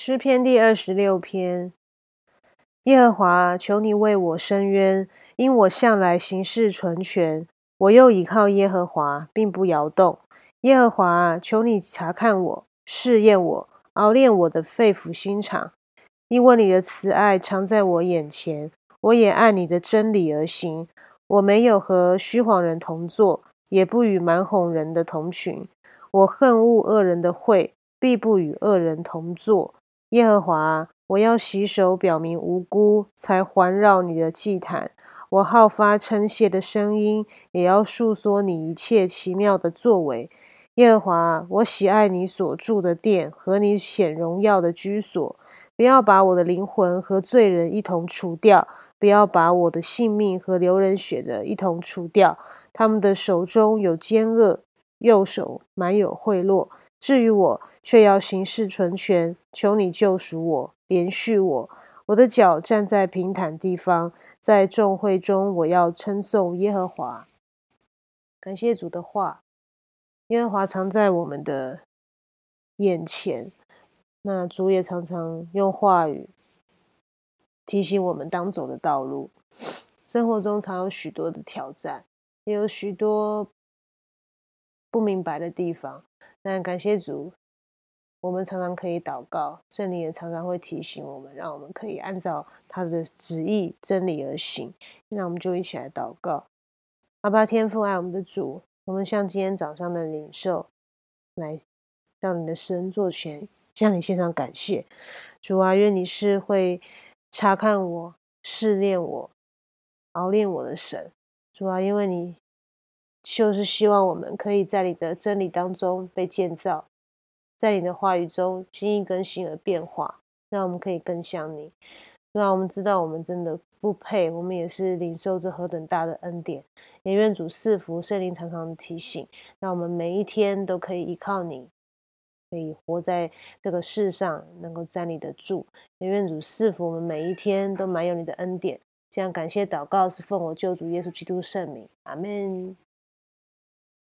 诗篇第二十六篇，耶和华，求你为我伸冤，因我向来行事纯全，我又倚靠耶和华，并不摇动。耶和华，求你查看我，试验我，熬炼我的肺腑心肠，因为你的慈爱常在我眼前，我也按你的真理而行。我没有和虚谎人同坐，也不与蛮哄人的同群。我恨恶恶人的会，必不与恶人同坐。耶和华，我要洗手，表明无辜，才环绕你的祭坛。我好发称谢的声音，也要述说你一切奇妙的作为。耶和华，我喜爱你所住的殿和你显荣耀的居所。不要把我的灵魂和罪人一同除掉，不要把我的性命和流人血的一同除掉。他们的手中有奸恶，右手满有贿赂。至于我，却要行事纯全。求你救赎我，连续我。我的脚站在平坦地方，在众会中，我要称颂耶和华。感谢主的话，耶和华常在我们的眼前。那主也常常用话语提醒我们当走的道路。生活中常有许多的挑战，也有许多不明白的地方。但感谢主，我们常常可以祷告，圣灵也常常会提醒我们，让我们可以按照他的旨意、真理而行。那我们就一起来祷告：阿爸天父，爱我们的主，我们向今天早上的领受来，让你的神座前向你献上感谢。主啊，愿你是会查看我、试炼我、熬炼我的神。主啊，因为你。就是希望我们可以在你的真理当中被建造，在你的话语中心意更新而变化，让我们可以更像你。让我们知道我们真的不配，我们也是领受着何等大的恩典。也愿主赐福圣灵常常提醒，让我们每一天都可以依靠你，可以活在这个世上，能够站立得住。也愿主赐福我们每一天都满有你的恩典。这样感谢祷告是奉我救主耶稣基督圣名，阿门。